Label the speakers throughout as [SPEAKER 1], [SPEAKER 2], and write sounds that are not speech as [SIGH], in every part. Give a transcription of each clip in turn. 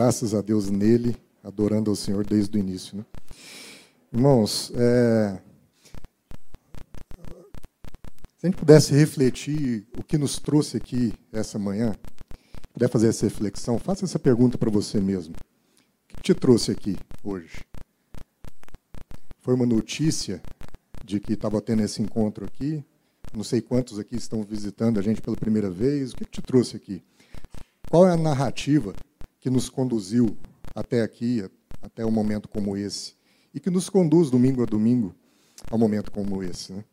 [SPEAKER 1] graças a Deus nele, adorando ao Senhor desde o início. Né? Irmãos, é... se a gente pudesse refletir o que nos trouxe aqui essa manhã, puder fazer essa reflexão, faça essa pergunta para você mesmo. O que te trouxe aqui hoje? Foi uma notícia de que estava tendo esse encontro aqui? Não sei quantos aqui estão visitando a gente pela primeira vez. O que te trouxe aqui? Qual é a narrativa que nos conduziu até aqui, até um momento como esse? E que nos conduz domingo a domingo a um momento como esse? Né?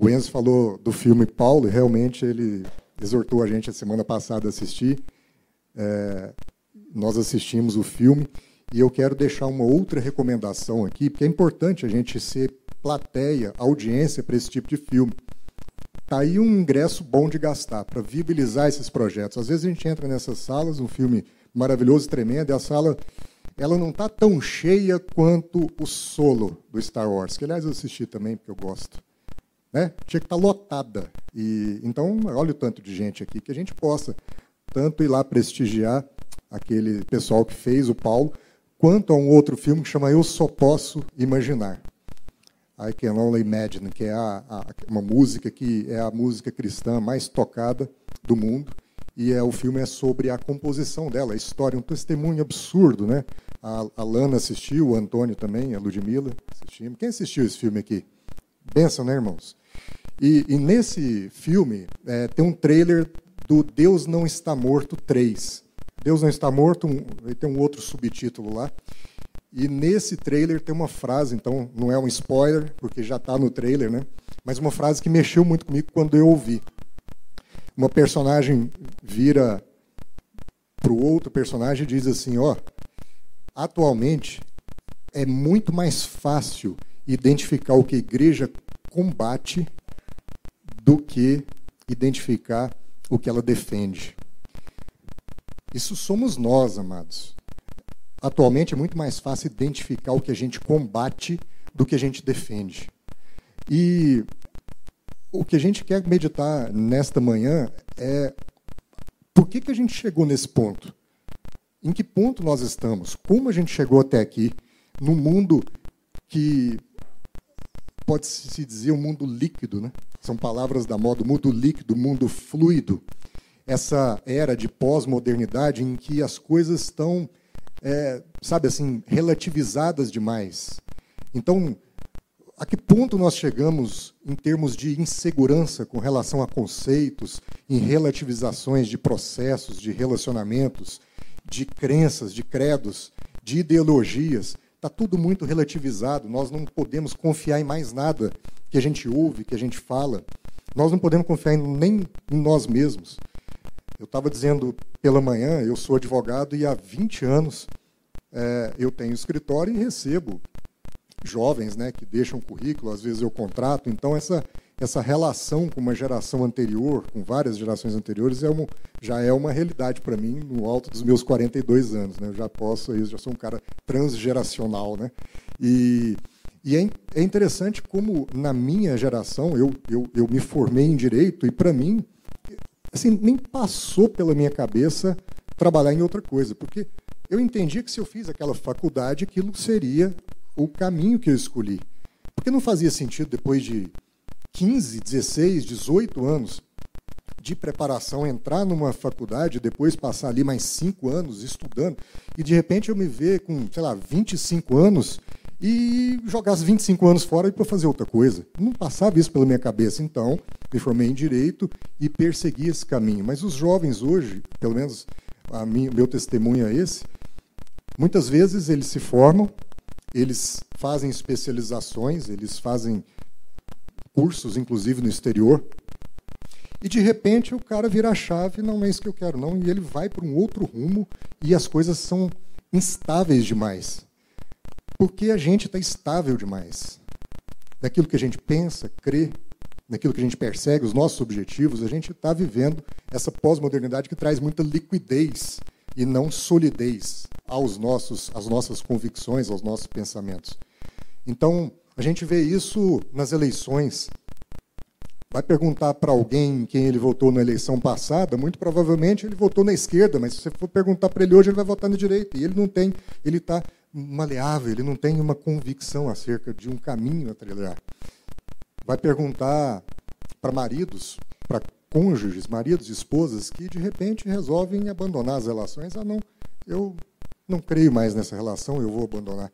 [SPEAKER 1] O Enzo falou do filme Paulo, e realmente ele exortou a gente a semana passada a assistir. É, nós assistimos o filme e eu quero deixar uma outra recomendação aqui, porque é importante a gente ser plateia, audiência para esse tipo de filme. Está aí um ingresso bom de gastar para viabilizar esses projetos. Às vezes a gente entra nessas salas, um filme maravilhoso, tremendo, e a sala ela não está tão cheia quanto o solo do Star Wars, que aliás eu assisti também, porque eu gosto. Né? Tinha que estar tá lotada. E, então, olha o tanto de gente aqui, que a gente possa tanto ir lá prestigiar aquele pessoal que fez o Paulo, quanto a um outro filme que chama Eu Só Posso Imaginar. I Can Only Imagine, que é a, a, uma música que é a música cristã mais tocada do mundo. E é, o filme é sobre a composição dela, a história, um testemunho absurdo. Né? A, a Lana assistiu, o Antônio também, a Ludmilla assistimos. Quem assistiu esse filme aqui? Benção, né, irmãos? E, e nesse filme é, tem um trailer do Deus Não Está Morto 3. Deus Não Está Morto, um, tem um outro subtítulo lá. E nesse trailer tem uma frase, então não é um spoiler, porque já está no trailer, né? Mas uma frase que mexeu muito comigo quando eu ouvi. Uma personagem vira para o outro personagem e diz assim: ó, atualmente é muito mais fácil identificar o que a igreja combate do que identificar o que ela defende. Isso somos nós, amados. Atualmente é muito mais fácil identificar o que a gente combate do que a gente defende. E o que a gente quer meditar nesta manhã é por que, que a gente chegou nesse ponto? Em que ponto nós estamos? Como a gente chegou até aqui, num mundo que pode se dizer um mundo líquido, né? São palavras da moda, mundo líquido, mundo fluido. Essa era de pós-modernidade em que as coisas estão é, sabe assim, relativizadas demais. Então, a que ponto nós chegamos em termos de insegurança com relação a conceitos, em relativizações de processos, de relacionamentos, de crenças, de credos, de ideologias? Está tudo muito relativizado. Nós não podemos confiar em mais nada que a gente ouve, que a gente fala. Nós não podemos confiar nem em nós mesmos. Eu estava dizendo pela manhã, eu sou advogado e há 20 anos é, eu tenho escritório e recebo jovens né, que deixam currículo, às vezes eu contrato. Então, essa, essa relação com uma geração anterior, com várias gerações anteriores, é já é uma realidade para mim no alto dos meus 42 anos. Né? Eu já posso, eu já sou um cara transgeracional. Né? E, e é, é interessante como, na minha geração, eu, eu, eu me formei em Direito e, para mim, assim, nem passou pela minha cabeça trabalhar em outra coisa, porque eu entendia que se eu fiz aquela faculdade, aquilo seria o caminho que eu escolhi. Porque não fazia sentido, depois de 15, 16, 18 anos de preparação, entrar numa faculdade, depois passar ali mais cinco anos estudando, e de repente eu me ver com, sei lá, 25 anos e jogar os 25 anos fora para fazer outra coisa. Não passava isso pela minha cabeça. Então, me formei em direito e persegui esse caminho. Mas os jovens hoje, pelo menos a minha, meu testemunho é esse, muitas vezes eles se formam, eles fazem especializações, eles fazem cursos, inclusive no exterior, e de repente o cara vira a chave, não é isso que eu quero, não, e ele vai para um outro rumo e as coisas são instáveis demais. Porque a gente está estável demais. Naquilo que a gente pensa, crê, naquilo que a gente persegue, os nossos objetivos, a gente está vivendo essa pós-modernidade que traz muita liquidez e não solidez aos nossos, às nossas convicções, aos nossos pensamentos. Então, a gente vê isso nas eleições. vai perguntar para alguém quem ele votou na eleição passada, muito provavelmente ele votou na esquerda, mas se você for perguntar para ele hoje, ele vai votar na direita. E ele não tem, ele está maleável, ele não tem uma convicção acerca de um caminho a trilhar. Vai perguntar para maridos, para cônjuges, maridos, esposas, que de repente resolvem abandonar as relações. Ah, não, eu não creio mais nessa relação, eu vou abandonar.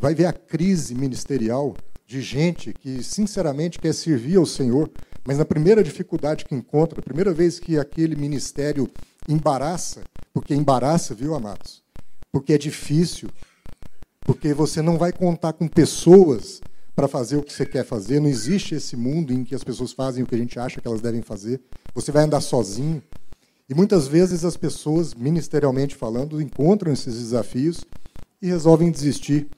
[SPEAKER 1] Vai ver a crise ministerial de gente que, sinceramente, quer servir ao Senhor, mas na primeira dificuldade que encontra, primeira vez que aquele ministério embaraça, porque embaraça, viu, amados? Porque é difícil, porque você não vai contar com pessoas para fazer o que você quer fazer, não existe esse mundo em que as pessoas fazem o que a gente acha que elas devem fazer, você vai andar sozinho. E muitas vezes as pessoas, ministerialmente falando, encontram esses desafios e resolvem desistir.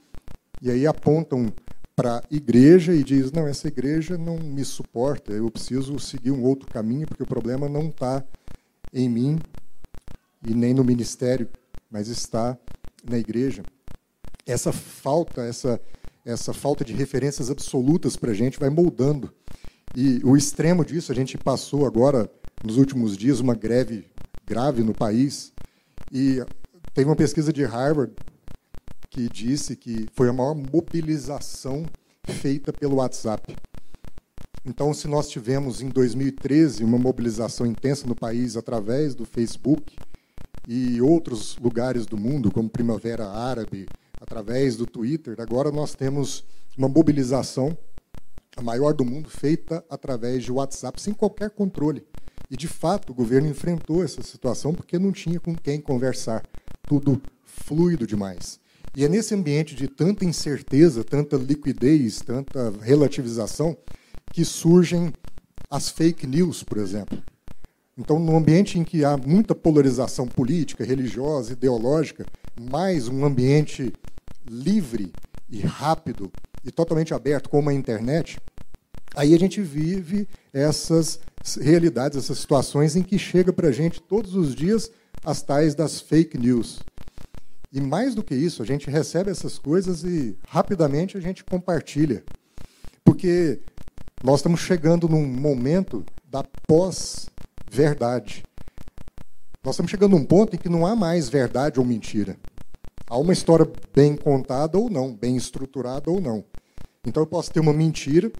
[SPEAKER 1] E aí apontam para a igreja e diz: não, essa igreja não me suporta, eu preciso seguir um outro caminho, porque o problema não está em mim e nem no ministério, mas está na igreja. Essa falta, essa, essa falta de referências absolutas para a gente vai moldando. E o extremo disso, a gente passou agora, nos últimos dias, uma greve grave no país. E teve uma pesquisa de Harvard que disse que foi a maior mobilização feita pelo WhatsApp. Então, se nós tivemos em 2013 uma mobilização intensa no país através do Facebook e outros lugares do mundo, como Primavera Árabe, através do Twitter, agora nós temos uma mobilização a maior do mundo feita através de WhatsApp, sem qualquer controle. E, de fato, o governo enfrentou essa situação porque não tinha com quem conversar. Tudo fluido demais. E é nesse ambiente de tanta incerteza, tanta liquidez, tanta relativização, que surgem as fake news, por exemplo. Então, no ambiente em que há muita polarização política, religiosa, ideológica, mais um ambiente livre e rápido e totalmente aberto, como a internet, aí a gente vive essas realidades, essas situações em que chega para a gente todos os dias as tais das fake news. E mais do que isso, a gente recebe essas coisas e rapidamente a gente compartilha. Porque nós estamos chegando num momento da pós-verdade. Nós estamos chegando num ponto em que não há mais verdade ou mentira. Há uma história bem contada ou não, bem estruturada ou não. Então eu posso ter uma mentira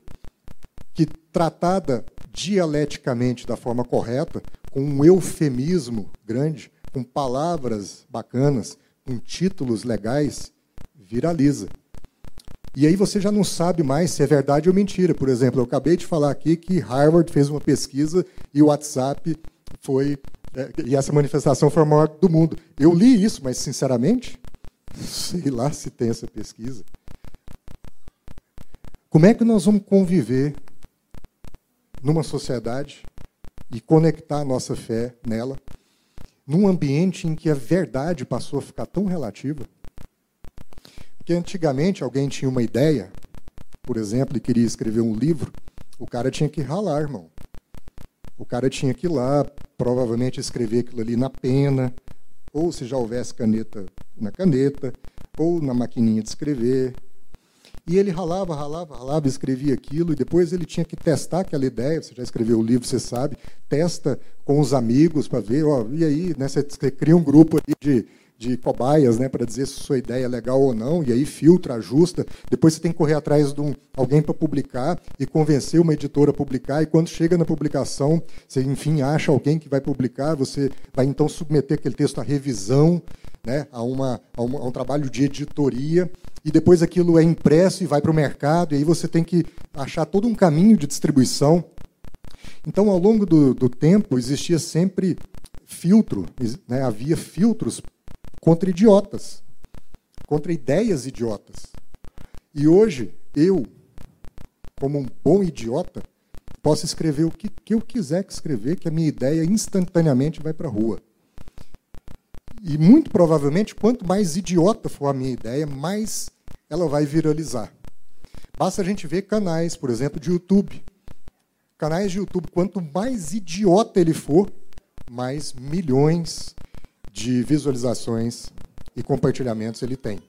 [SPEAKER 1] que, tratada dialeticamente da forma correta, com um eufemismo grande, com palavras bacanas, com títulos legais, viraliza. E aí você já não sabe mais se é verdade ou mentira. Por exemplo, eu acabei de falar aqui que Harvard fez uma pesquisa e o WhatsApp foi. É, e essa manifestação foi a maior do mundo. Eu li isso, mas sinceramente, [LAUGHS] sei lá se tem essa pesquisa. Como é que nós vamos conviver numa sociedade e conectar a nossa fé nela num ambiente em que a verdade passou a ficar tão relativa. Porque antigamente alguém tinha uma ideia, por exemplo, e queria escrever um livro, o cara tinha que ralar, irmão. O cara tinha que ir lá, provavelmente escrever aquilo ali na pena, ou se já houvesse caneta na caneta, ou na maquininha de escrever, e ele ralava, ralava, ralava, escrevia aquilo, e depois ele tinha que testar aquela ideia. Você já escreveu o livro, você sabe. Testa com os amigos para ver, e aí, né, você cria um grupo de, de cobaias né, para dizer se sua ideia é legal ou não, e aí filtra, ajusta. Depois você tem que correr atrás de um, alguém para publicar e convencer uma editora a publicar, e quando chega na publicação, você, enfim, acha alguém que vai publicar, você vai então submeter aquele texto à revisão, né, a, uma, a, a um trabalho de editoria, e depois aquilo é impresso e vai para o mercado, e aí você tem que achar todo um caminho de distribuição. Então, ao longo do, do tempo, existia sempre filtro, né? havia filtros contra idiotas, contra ideias idiotas. E hoje, eu, como um bom idiota, posso escrever o que, que eu quiser escrever, que a minha ideia instantaneamente vai para a rua. E muito provavelmente, quanto mais idiota for a minha ideia, mais ela vai viralizar. Basta a gente ver canais, por exemplo, de YouTube. Canais de YouTube, quanto mais idiota ele for, mais milhões de visualizações e compartilhamentos ele tem.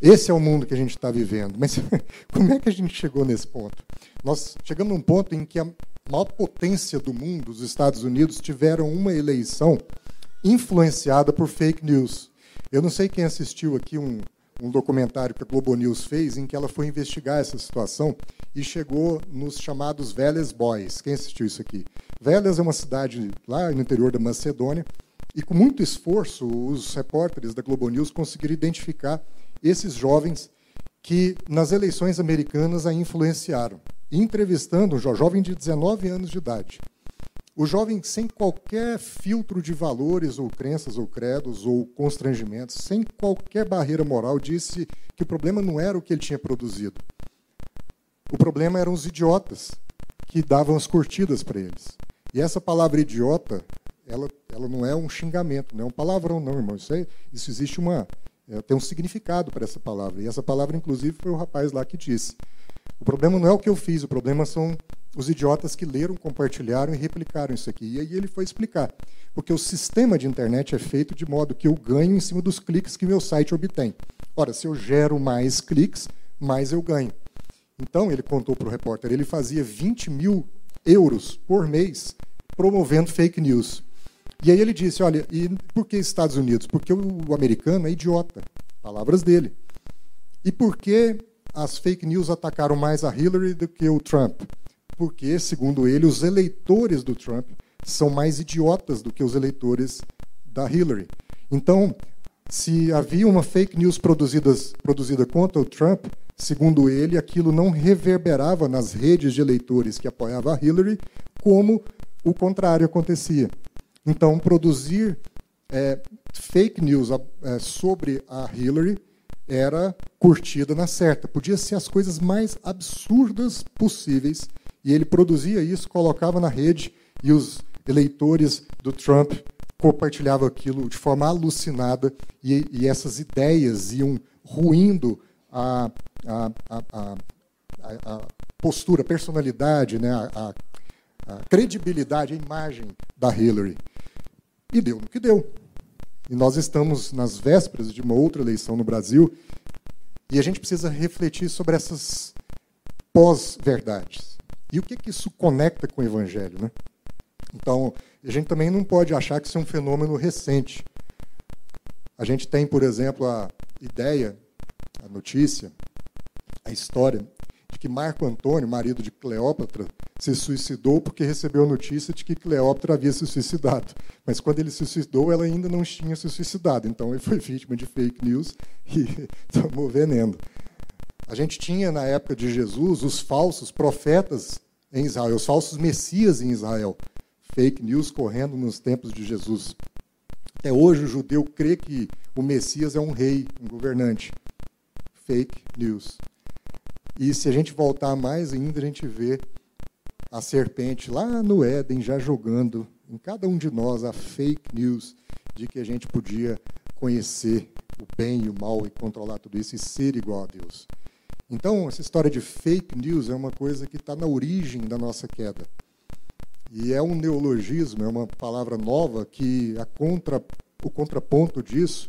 [SPEAKER 1] Esse é o mundo que a gente está vivendo. Mas [LAUGHS] como é que a gente chegou nesse ponto? Nós chegamos num ponto em que a, maior potência do mundo, os Estados Unidos, tiveram uma eleição influenciada por fake news. Eu não sei quem assistiu aqui um, um documentário que a Globo News fez em que ela foi investigar essa situação e chegou nos chamados Veles Boys. Quem assistiu isso aqui? Veles é uma cidade lá no interior da Macedônia e com muito esforço os repórteres da Globo News conseguiram identificar esses jovens que nas eleições americanas a influenciaram. Entrevistando um jovem de 19 anos de idade. O jovem, sem qualquer filtro de valores ou crenças ou credos ou constrangimentos, sem qualquer barreira moral, disse que o problema não era o que ele tinha produzido. O problema eram os idiotas que davam as curtidas para eles. E essa palavra idiota, ela, não é um xingamento, não é um palavrão, não, irmão. Isso, é, isso existe uma. É, tem um significado para essa palavra. E essa palavra, inclusive, foi o rapaz lá que disse. O problema não é o que eu fiz, o problema são os idiotas que leram, compartilharam e replicaram isso aqui. E aí ele foi explicar. Porque o sistema de internet é feito de modo que eu ganho em cima dos cliques que meu site obtém. Ora, se eu gero mais cliques, mais eu ganho. Então, ele contou para o repórter, ele fazia 20 mil euros por mês promovendo fake news. E aí ele disse, olha, e por que Estados Unidos? Porque o americano é idiota. Palavras dele. E por que as fake news atacaram mais a Hillary do que o Trump? porque, segundo ele, os eleitores do Trump são mais idiotas do que os eleitores da Hillary. Então, se havia uma fake news produzida contra o Trump, segundo ele, aquilo não reverberava nas redes de eleitores que apoiavam a Hillary, como o contrário acontecia. Então, produzir é, fake news é, sobre a Hillary era curtida na certa. Podia ser as coisas mais absurdas possíveis e ele produzia isso, colocava na rede e os eleitores do Trump compartilhavam aquilo de forma alucinada e, e essas ideias iam ruindo a, a, a, a postura, a personalidade, né, a, credibilidade, a imagem da Hillary. E deu no que deu. E nós estamos nas vésperas de uma outra eleição no Brasil e a gente precisa refletir sobre essas pós-verdades. E o que, que isso conecta com o Evangelho? Né? Então, a gente também não pode achar que isso é um fenômeno recente. A gente tem, por exemplo, a ideia, a notícia, a história de que Marco Antônio, marido de Cleópatra, se suicidou porque recebeu a notícia de que Cleópatra havia se suicidado. Mas quando ele se suicidou, ela ainda não tinha se suicidado. Então ele foi [LAUGHS] vítima de fake news e [LAUGHS] tomou veneno. A gente tinha, na época de Jesus, os falsos profetas em Israel, os falsos messias em Israel. Fake news correndo nos tempos de Jesus. Até hoje o judeu crê que o Messias é um rei, um governante. Fake news. E se a gente voltar mais ainda, a gente vê a serpente lá no Éden já jogando em cada um de nós a fake news de que a gente podia conhecer o bem e o mal e controlar tudo isso e ser igual a Deus. Então, essa história de fake news é uma coisa que está na origem da nossa queda. E é um neologismo, é uma palavra nova que contra, o contraponto disso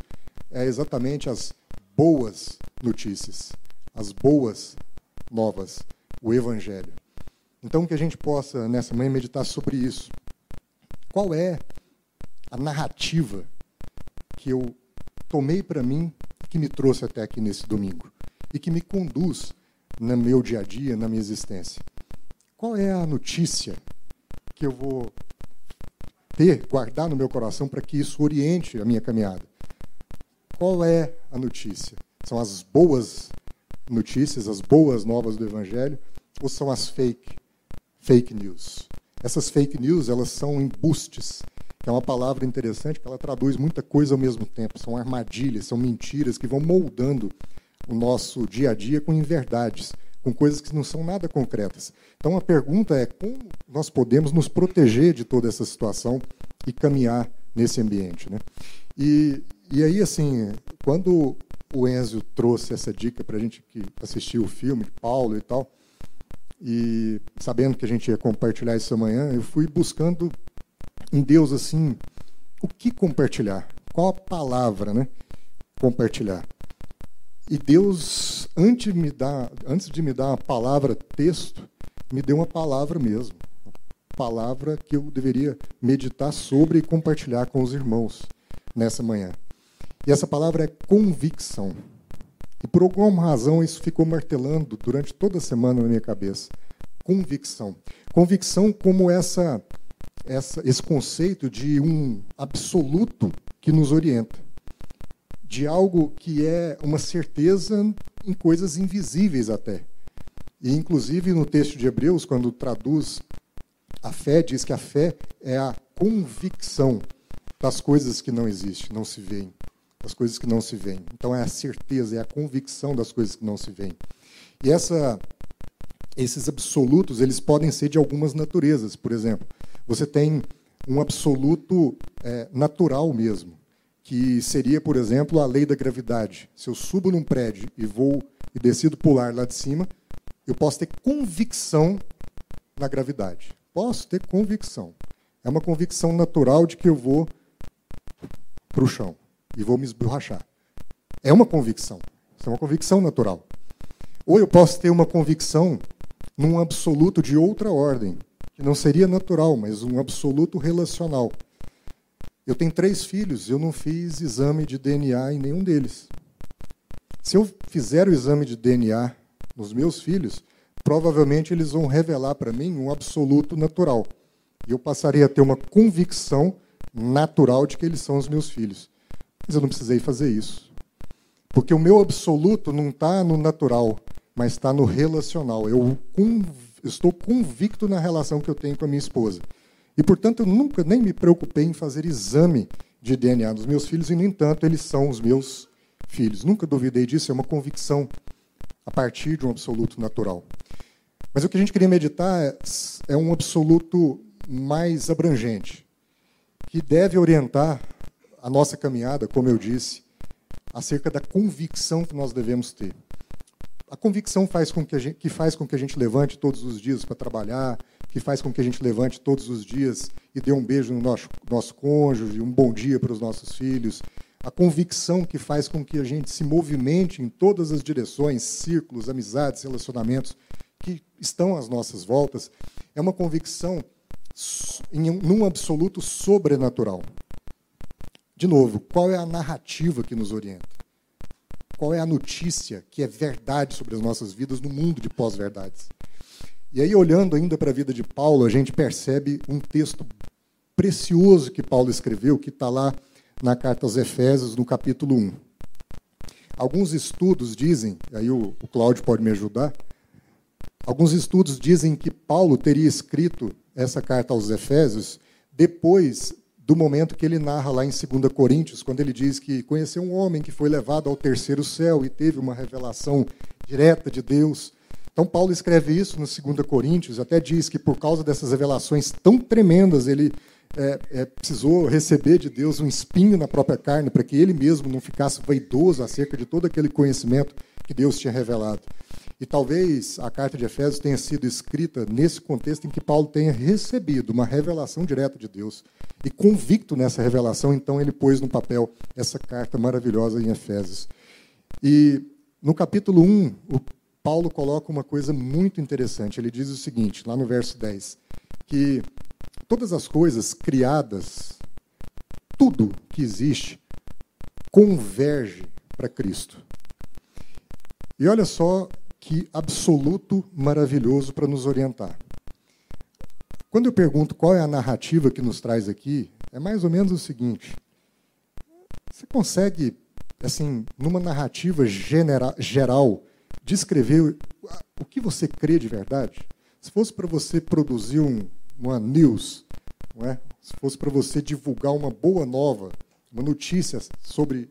[SPEAKER 1] é exatamente as boas notícias, as boas novas, o Evangelho. Então, que a gente possa, nessa manhã, meditar sobre isso. Qual é a narrativa que eu tomei para mim que me trouxe até aqui nesse domingo? e que me conduz no meu dia a dia, na minha existência. Qual é a notícia que eu vou ter, guardar no meu coração para que isso oriente a minha caminhada? Qual é a notícia? São as boas notícias, as boas novas do Evangelho, ou são as fake, fake news? Essas fake news, elas são embustes, que é uma palavra interessante, que ela traduz muita coisa ao mesmo tempo. São armadilhas, são mentiras que vão moldando o nosso dia a dia com inverdades, com coisas que não são nada concretas. Então a pergunta é como nós podemos nos proteger de toda essa situação e caminhar nesse ambiente, né? E, e aí assim, quando o Enzo trouxe essa dica para a gente que assistiu o filme de Paulo e tal, e sabendo que a gente ia compartilhar isso amanhã, eu fui buscando em Deus assim o que compartilhar, qual a palavra, né? Compartilhar. E Deus, antes de me dar, antes de me dar uma palavra texto, me deu uma palavra mesmo, palavra que eu deveria meditar sobre e compartilhar com os irmãos nessa manhã. E essa palavra é convicção. E por alguma razão isso ficou martelando durante toda a semana na minha cabeça. Convicção. Convicção como essa, essa esse conceito de um absoluto que nos orienta. De algo que é uma certeza em coisas invisíveis até. E inclusive no texto de Hebreus, quando traduz a fé, diz que a fé é a convicção das coisas que não existem, não se veem das coisas que não se veem. Então é a certeza, é a convicção das coisas que não se veem. E essa, esses absolutos, eles podem ser de algumas naturezas. Por exemplo, você tem um absoluto é, natural mesmo, que seria, por exemplo, a lei da gravidade. Se eu subo num prédio e vou e decido pular lá de cima, eu posso ter convicção na gravidade. Posso ter convicção. É uma convicção natural de que eu vou para o chão e vou me esborrachar. É uma convicção. Isso é uma convicção natural. Ou eu posso ter uma convicção num absoluto de outra ordem, que não seria natural, mas um absoluto relacional. Eu tenho três filhos, eu não fiz exame de DNA em nenhum deles. Se eu fizer o exame de DNA nos meus filhos, provavelmente eles vão revelar para mim um absoluto natural. E eu passarei a ter uma convicção natural de que eles são os meus filhos. Mas eu não precisei fazer isso. Porque o meu absoluto não está no natural, mas está no relacional. Eu estou convicto na relação que eu tenho com a minha esposa. E, portanto, eu nunca nem me preocupei em fazer exame de DNA dos meus filhos, e, no entanto, eles são os meus filhos. Nunca duvidei disso, é uma convicção a partir de um absoluto natural. Mas o que a gente queria meditar é, é um absoluto mais abrangente, que deve orientar a nossa caminhada, como eu disse, acerca da convicção que nós devemos ter. A convicção faz com que, gente, que faz com que a gente levante todos os dias para trabalhar, que faz com que a gente levante todos os dias e dê um beijo no nosso, nosso cônjuge, um bom dia para os nossos filhos. A convicção que faz com que a gente se movimente em todas as direções, círculos, amizades, relacionamentos que estão às nossas voltas, é uma convicção em um absoluto sobrenatural. De novo, qual é a narrativa que nos orienta? Qual é a notícia que é verdade sobre as nossas vidas no mundo de pós-verdades? E aí, olhando ainda para a vida de Paulo, a gente percebe um texto precioso que Paulo escreveu, que está lá na carta aos Efésios, no capítulo 1. Alguns estudos dizem, aí o, o Cláudio pode me ajudar, alguns estudos dizem que Paulo teria escrito essa carta aos Efésios depois do momento que ele narra lá em 2 Coríntios, quando ele diz que conheceu um homem que foi levado ao terceiro céu e teve uma revelação direta de Deus. Então, Paulo escreve isso no 2 Coríntios, até diz que por causa dessas revelações tão tremendas, ele é, é, precisou receber de Deus um espinho na própria carne, para que ele mesmo não ficasse vaidoso acerca de todo aquele conhecimento que Deus tinha revelado. E talvez a carta de Efésios tenha sido escrita nesse contexto em que Paulo tenha recebido uma revelação direta de Deus. E convicto nessa revelação, então ele pôs no papel essa carta maravilhosa em Efésios. E no capítulo 1, o Paulo coloca uma coisa muito interessante. Ele diz o seguinte, lá no verso 10, que todas as coisas criadas, tudo que existe, converge para Cristo. E olha só que absoluto maravilhoso para nos orientar. Quando eu pergunto qual é a narrativa que nos traz aqui, é mais ou menos o seguinte: você consegue, assim, numa narrativa genera, geral, descrever o que você crê de verdade? Se fosse para você produzir um, uma news, é? se fosse para você divulgar uma boa nova, uma notícia sobre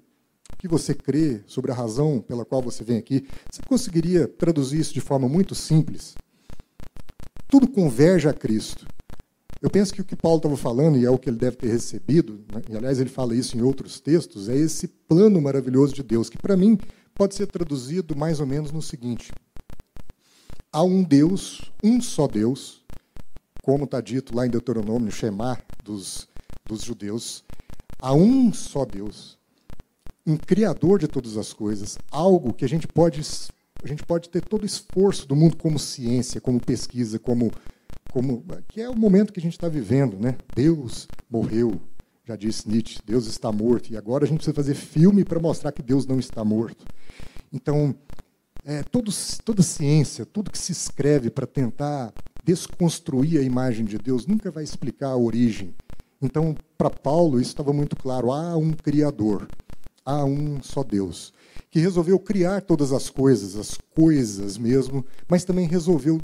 [SPEAKER 1] que você crê, sobre a razão pela qual você vem aqui, você conseguiria traduzir isso de forma muito simples? Tudo converge a Cristo. Eu penso que o que Paulo estava falando, e é o que ele deve ter recebido, né, e aliás ele fala isso em outros textos, é esse plano maravilhoso de Deus, que para mim pode ser traduzido mais ou menos no seguinte: há um Deus, um só Deus, como está dito lá em Deuteronômio, Shemar dos, dos judeus, há um só Deus, um criador de todas as coisas, algo que a gente pode a gente pode ter todo o esforço do mundo como ciência, como pesquisa, como como que é o momento que a gente está vivendo, né? Deus morreu, já disse Nietzsche, Deus está morto e agora a gente precisa fazer filme para mostrar que Deus não está morto. Então, é, todo, toda ciência, tudo que se escreve para tentar desconstruir a imagem de Deus nunca vai explicar a origem. Então, para Paulo, isso estava muito claro: há um Criador, há um só Deus, que resolveu criar todas as coisas, as coisas mesmo, mas também resolveu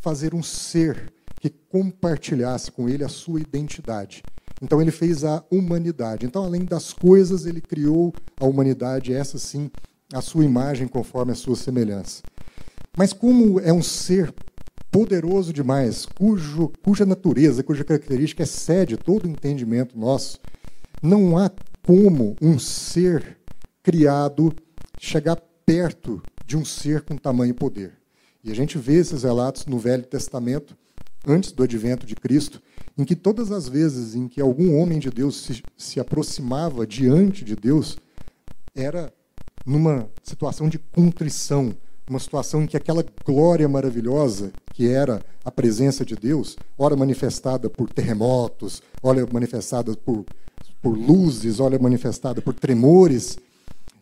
[SPEAKER 1] fazer um ser que compartilhasse com ele a sua identidade. Então ele fez a humanidade. Então, além das coisas, ele criou a humanidade, essa sim, a sua imagem conforme a sua semelhança. Mas como é um ser poderoso demais, cujo, cuja natureza, cuja característica excede todo o entendimento nosso, não há como um ser criado chegar perto de um ser com tamanho poder. E a gente vê esses relatos no Velho Testamento, antes do advento de Cristo, em que todas as vezes em que algum homem de Deus se, se aproximava diante de Deus, era numa situação de contrição, uma situação em que aquela glória maravilhosa que era a presença de Deus, ora manifestada por terremotos, ora manifestada por, por luzes, ora manifestada por tremores,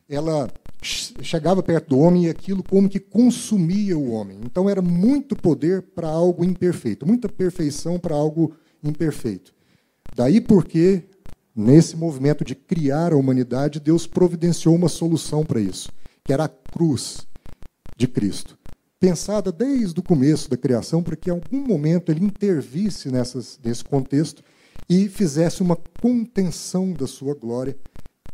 [SPEAKER 1] ela chegava perto do homem e aquilo como que consumia o homem. Então era muito poder para algo imperfeito, muita perfeição para algo imperfeito. Daí porque, nesse movimento de criar a humanidade, Deus providenciou uma solução para isso, que era a cruz de Cristo. Pensada desde o começo da criação, para que em algum momento ele intervisse nessas, nesse contexto e fizesse uma contenção da sua glória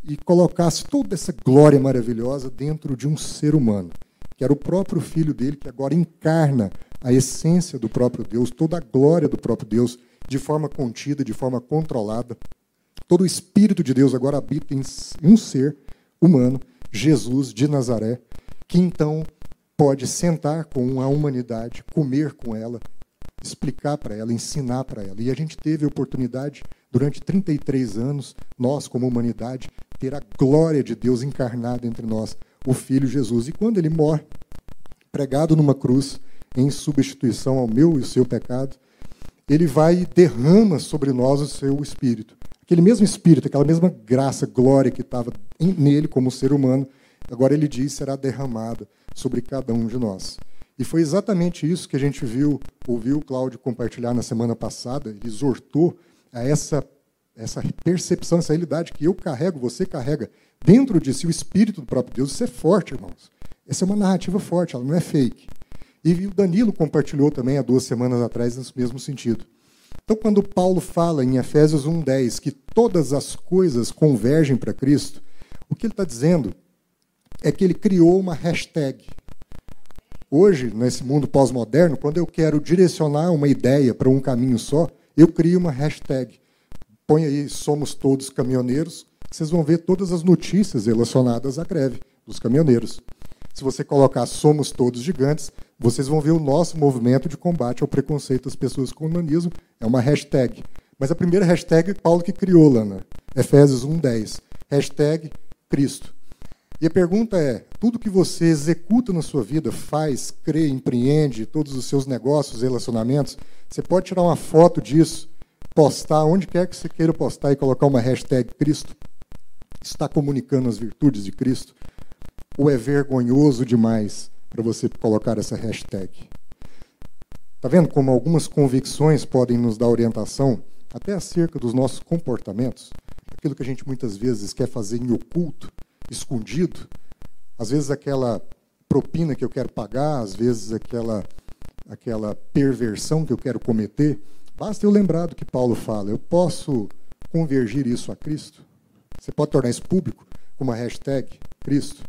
[SPEAKER 1] e colocasse toda essa glória maravilhosa dentro de um ser humano, que era o próprio filho dele, que agora encarna a essência do próprio Deus, toda a glória do próprio Deus, de forma contida, de forma controlada. Todo o Espírito de Deus agora habita em um ser humano, Jesus de Nazaré, que então pode sentar com a humanidade, comer com ela, explicar para ela, ensinar para ela. E a gente teve a oportunidade, durante 33 anos, nós, como humanidade, ter a glória de Deus encarnada entre nós, o Filho Jesus. E quando ele morre, pregado numa cruz, em substituição ao meu e o seu pecado, ele vai e derrama sobre nós o seu espírito. Aquele mesmo espírito, aquela mesma graça, glória que estava nele como ser humano, agora ele diz será derramada sobre cada um de nós. E foi exatamente isso que a gente viu, ouviu o Cláudio compartilhar na semana passada. Ele exortou a essa, essa percepção, essa realidade que eu carrego, você carrega dentro de si o Espírito do próprio Deus. Isso é forte, irmãos. Essa é uma narrativa forte, ela não é fake. E o Danilo compartilhou também há duas semanas atrás nesse mesmo sentido. Então, quando Paulo fala em Efésios 1,10 que todas as coisas convergem para Cristo, o que ele está dizendo é que ele criou uma hashtag. Hoje, nesse mundo pós-moderno, quando eu quero direcionar uma ideia para um caminho só, eu crio uma hashtag. Põe aí Somos Todos Caminhoneiros, vocês vão ver todas as notícias relacionadas à greve dos caminhoneiros. Se você colocar Somos Todos Gigantes, vocês vão ver o nosso movimento de combate ao preconceito das pessoas com nanismo. É uma hashtag. Mas a primeira hashtag Paulo que criou, Lana. Efésios 1.10. Hashtag Cristo. E a pergunta é: tudo que você executa na sua vida, faz, crê, empreende, todos os seus negócios, relacionamentos, você pode tirar uma foto disso, postar onde quer que você queira postar e colocar uma hashtag Cristo? Está comunicando as virtudes de Cristo? Ou é vergonhoso demais para você colocar essa hashtag? Está vendo como algumas convicções podem nos dar orientação até acerca dos nossos comportamentos? Aquilo que a gente muitas vezes quer fazer em oculto escondido. Às vezes aquela propina que eu quero pagar, às vezes aquela aquela perversão que eu quero cometer. Basta eu lembrar do que Paulo fala. Eu posso convergir isso a Cristo? Você pode tornar isso público com uma hashtag Cristo?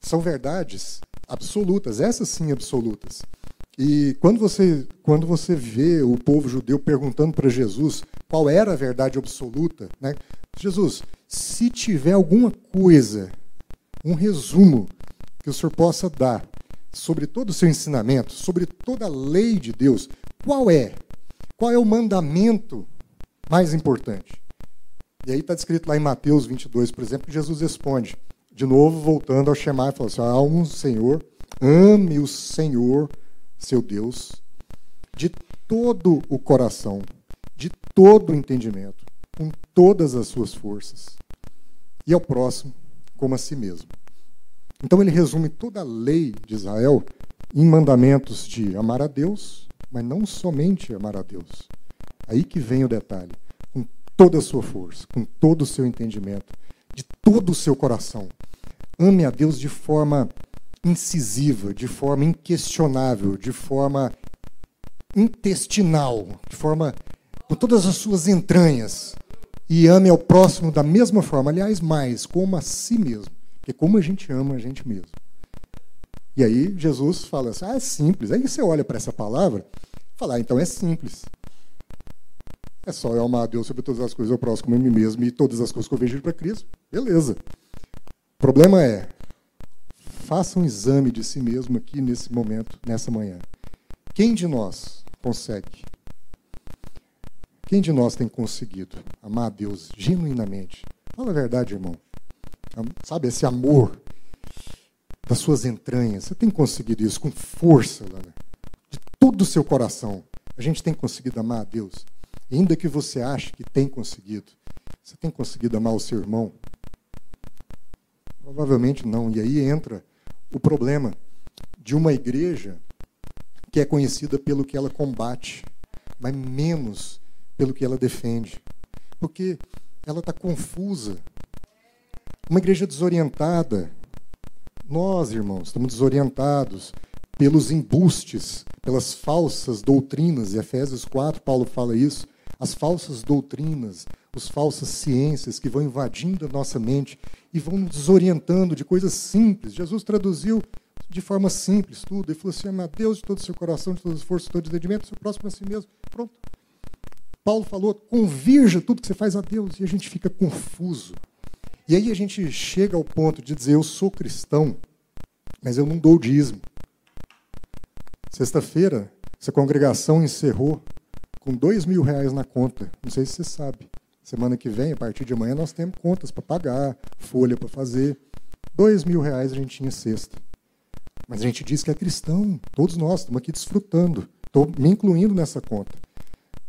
[SPEAKER 1] São verdades absolutas, essas sim absolutas. E quando você, quando você vê o povo judeu perguntando para Jesus qual era a verdade absoluta, né? Jesus, se tiver alguma coisa, um resumo que o senhor possa dar sobre todo o seu ensinamento, sobre toda a lei de Deus, qual é? Qual é o mandamento mais importante? E aí está descrito lá em Mateus 22, por exemplo, que Jesus responde, de novo voltando ao Shema, e fala assim, há um Senhor, ame o Senhor, seu Deus, de todo o coração, todo o entendimento, com todas as suas forças. E ao próximo como a si mesmo. Então ele resume toda a lei de Israel em mandamentos de amar a Deus, mas não somente amar a Deus. Aí que vem o detalhe. Com toda a sua força, com todo o seu entendimento, de todo o seu coração. Ame a Deus de forma incisiva, de forma inquestionável, de forma intestinal, de forma com todas as suas entranhas. E ame ao próximo da mesma forma, aliás, mais, como a si mesmo. Porque como a gente ama a gente mesmo. E aí Jesus fala assim: ah, é simples. Aí você olha para essa palavra e fala: ah, então é simples. É só eu amar a Deus sobre todas as coisas, eu próximo a mim mesmo e todas as coisas que eu vejo para Cristo. Beleza. O problema é, faça um exame de si mesmo aqui nesse momento, nessa manhã. Quem de nós consegue? Quem de nós tem conseguido amar a Deus genuinamente? Fala a verdade, irmão. Sabe, esse amor das suas entranhas. Você tem conseguido isso com força, Lana, de todo o seu coração. A gente tem conseguido amar a Deus. Ainda que você ache que tem conseguido, você tem conseguido amar o seu irmão? Provavelmente não. E aí entra o problema de uma igreja que é conhecida pelo que ela combate, mas menos pelo que ela defende. Porque ela está confusa. Uma igreja desorientada, nós, irmãos, estamos desorientados pelos embustes, pelas falsas doutrinas. Em Efésios 4, Paulo fala isso. As falsas doutrinas, as falsas ciências que vão invadindo a nossa mente e vão nos desorientando de coisas simples. Jesus traduziu de forma simples tudo. Ele falou assim: ama a Deus de todo o seu coração, de todo o esforço, de todo o entendimento, seu próximo a si mesmo. Pronto. Paulo falou: convirja tudo que você faz a Deus. E a gente fica confuso. E aí a gente chega ao ponto de dizer: eu sou cristão, mas eu não dou dízimo. Sexta-feira, essa congregação encerrou com dois mil reais na conta. Não sei se você sabe. Semana que vem, a partir de amanhã, nós temos contas para pagar, folha para fazer. Dois mil reais a gente tinha sexta. Mas a gente diz que é cristão. Todos nós estamos aqui desfrutando. Estou me incluindo nessa conta.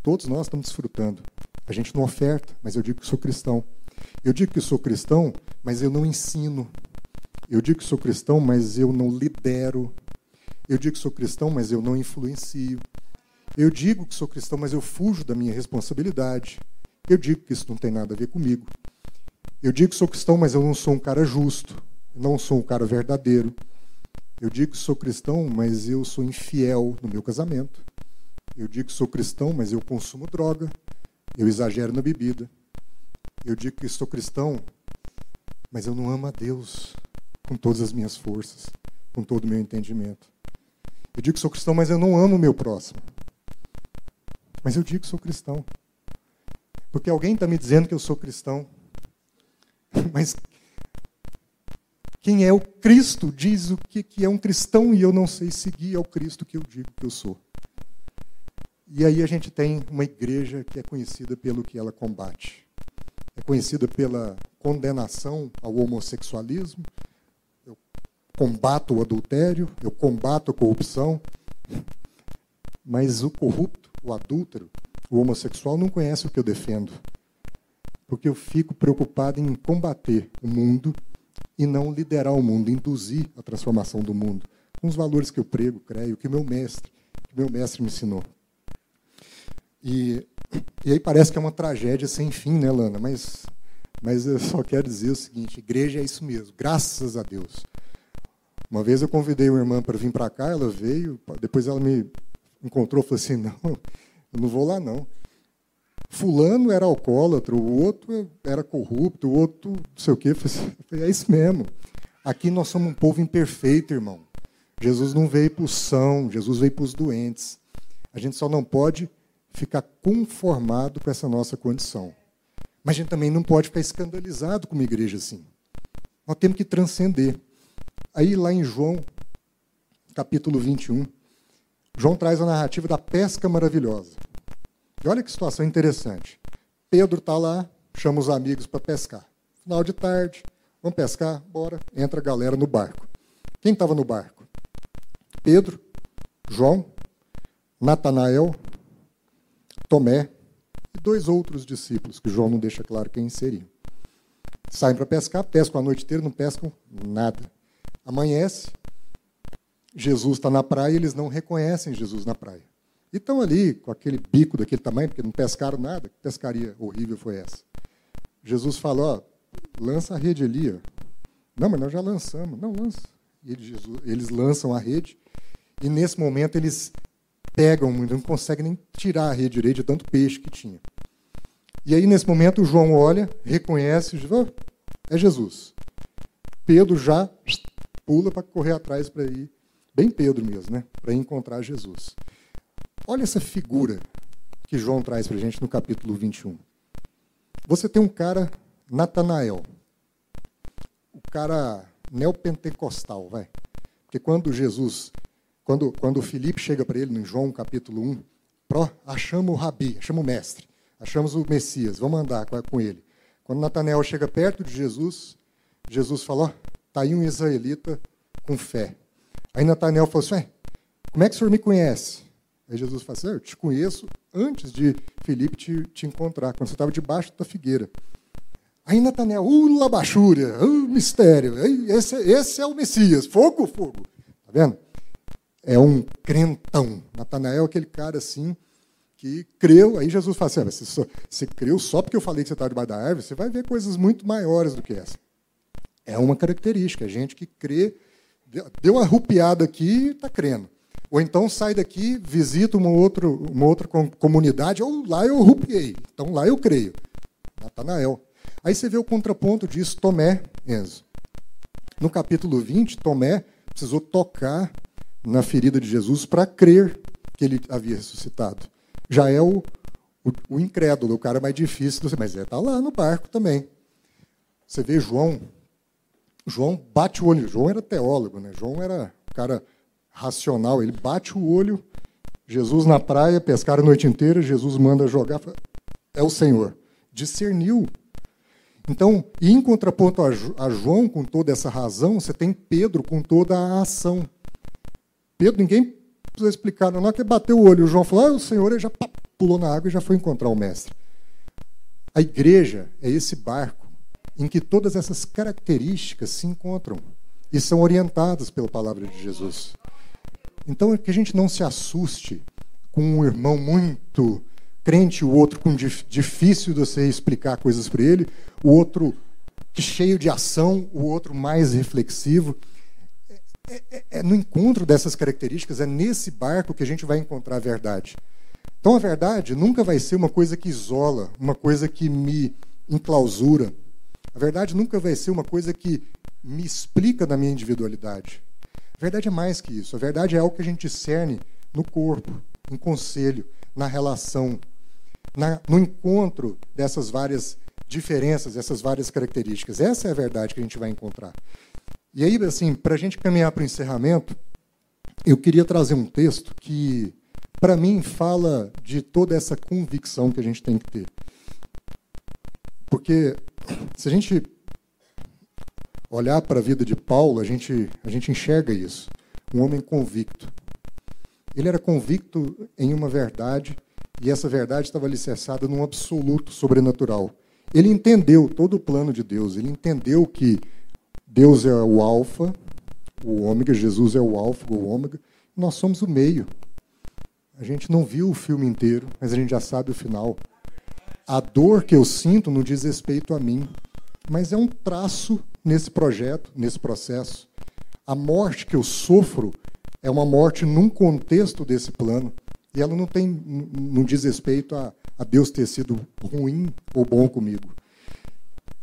[SPEAKER 1] Todos nós estamos desfrutando. A gente não oferta, mas eu digo que sou cristão. Eu digo que sou cristão, mas eu não ensino. Eu digo que sou cristão, mas eu não lidero. Eu digo que sou cristão, mas eu não influencio. Eu digo que sou cristão, mas eu fujo da minha responsabilidade. Eu digo que isso não tem nada a ver comigo. Eu digo que sou cristão, mas eu não sou um cara justo. Não sou um cara verdadeiro. Eu digo que sou cristão, mas eu sou infiel no meu casamento. Eu digo que sou cristão, mas eu consumo droga. Eu exagero na bebida. Eu digo que sou cristão, mas eu não amo a Deus com todas as minhas forças, com todo o meu entendimento. Eu digo que sou cristão, mas eu não amo o meu próximo. Mas eu digo que sou cristão. Porque alguém está me dizendo que eu sou cristão. [LAUGHS] Mas quem é o Cristo diz o que, que é um cristão e eu não sei seguir ao Cristo que eu digo que eu sou. E aí a gente tem uma igreja que é conhecida pelo que ela combate é conhecida pela condenação ao homossexualismo. Eu combato o adultério, eu combato a corrupção, mas o corrupto, o adúltero, o homossexual não conhece o que eu defendo. Porque eu fico preocupado em combater o mundo e não liderar o mundo, induzir a transformação do mundo, com os valores que eu prego, creio, que meu mestre, que meu mestre me ensinou. E e aí parece que é uma tragédia sem fim, né, Lana? Mas, mas eu só quero dizer o seguinte: igreja é isso mesmo, graças a Deus. Uma vez eu convidei uma irmã para vir para cá, ela veio, depois ela me encontrou e falou assim: [LAUGHS] não, eu não vou lá não. Fulano era alcoólatra, o outro era corrupto, o outro não sei o quê. Eu falei, é isso mesmo. Aqui nós somos um povo imperfeito, irmão. Jesus não veio para os são, Jesus veio para os doentes. A gente só não pode ficar conformado com essa nossa condição. Mas a gente também não pode ficar escandalizado com uma igreja assim. Nós temos que transcender. Aí, lá em João, capítulo 21, João traz a narrativa da pesca maravilhosa. E olha que situação interessante. Pedro está lá, chama os amigos para pescar. Final de tarde, vamos pescar? Bora. Entra a galera no barco. Quem estava no barco? Pedro, João, Natanael, Tomé e dois outros discípulos, que João não deixa claro quem seriam. Saem para pescar, pescam a noite inteira, não pescam nada. Amanhece, Jesus está na praia e eles não reconhecem Jesus na praia. E estão ali com aquele bico daquele tamanho, porque não pescaram nada. Que pescaria horrível foi essa? Jesus falou: lança a rede ali. Ó. Não, mas nós já lançamos. Não, lança. Eles lançam a rede. E nesse momento eles pegam, não conseguem nem tirar a rede direita de tanto peixe que tinha. E aí, nesse momento, o João olha, reconhece, oh, é Jesus. Pedro já pula para correr atrás para ir, bem Pedro mesmo, né? para encontrar Jesus. Olha essa figura que João traz para a gente no capítulo 21. Você tem um cara, Natanael, o cara neopentecostal, vai. Porque quando Jesus, quando, quando Filipe chega para ele, no João capítulo 1, Pro, achamos o rabi, achamos o mestre, achamos o Messias, vamos andar com ele. Quando Natanael chega perto de Jesus, Jesus falou, está aí um israelita com fé. Aí Natanael falou assim, como é que o senhor me conhece? Aí Jesus fala assim, eu te conheço antes de Felipe te, te encontrar, quando você estava debaixo da figueira. Aí Natanael, uh, labachúria, uh, mistério, esse, esse é o Messias, fogo, fogo. Tá vendo? É um crentão. Natanael é aquele cara assim que creu. Aí Jesus fala assim: ah, você, só, você creu só porque eu falei que você estava debaixo da árvore, você vai ver coisas muito maiores do que essa. É uma característica, a gente que crê, deu uma rupiada aqui e está crendo. Ou então sai daqui, visita uma, outra uma outra comunidade, ou lá eu rupiei, então lá eu creio. Natanael. Aí você vê o contraponto disso, Tomé, Enzo. No capítulo 20, Tomé precisou tocar na ferida de Jesus para crer que ele havia ressuscitado. Já é o, o, o incrédulo, o cara mais difícil, mas é, está lá no barco também. Você vê João, João bate o olho. João era teólogo, né? João era cara racional. Ele bate o olho. Jesus na praia, pescar a noite inteira. Jesus manda jogar. É o Senhor. Discerniu. Então, em contraponto a João, com toda essa razão, você tem Pedro com toda a ação. Pedro, ninguém precisa explicar, não é que bateu o olho. O João falou, ah, o Senhor ele já pulou na água e já foi encontrar o Mestre. A igreja é esse barco em que todas essas características se encontram e são orientadas pela palavra de Jesus. Então, é que a gente não se assuste com um irmão muito crente, o outro com difícil de você explicar coisas para ele, o outro cheio de ação, o outro mais reflexivo. É, é, é, no encontro dessas características, é nesse barco que a gente vai encontrar a verdade. Então, a verdade nunca vai ser uma coisa que isola, uma coisa que me enclausura. A verdade nunca vai ser uma coisa que me explica da minha individualidade. A verdade é mais que isso. A verdade é algo que a gente discerne no corpo, em conselho, na relação, na, no encontro dessas várias diferenças, dessas várias características. Essa é a verdade que a gente vai encontrar. E aí, assim, para a gente caminhar para o encerramento, eu queria trazer um texto que, para mim, fala de toda essa convicção que a gente tem que ter. Porque se a gente olhar para a vida de Paulo, a gente, a gente enxerga isso. Um homem convicto. Ele era convicto em uma verdade e essa verdade estava alicerçada num absoluto sobrenatural. Ele entendeu todo o plano de Deus, ele entendeu que Deus é o alfa, o ômega, Jesus é o alfa, o ômega, nós somos o meio. A gente não viu o filme inteiro, mas a gente já sabe o final. A dor que eu sinto não diz respeito a mim, mas é um traço nesse projeto, nesse processo. A morte que eu sofro é uma morte num contexto desse plano. E ela não tem, não diz respeito a, a Deus ter sido ruim ou bom comigo.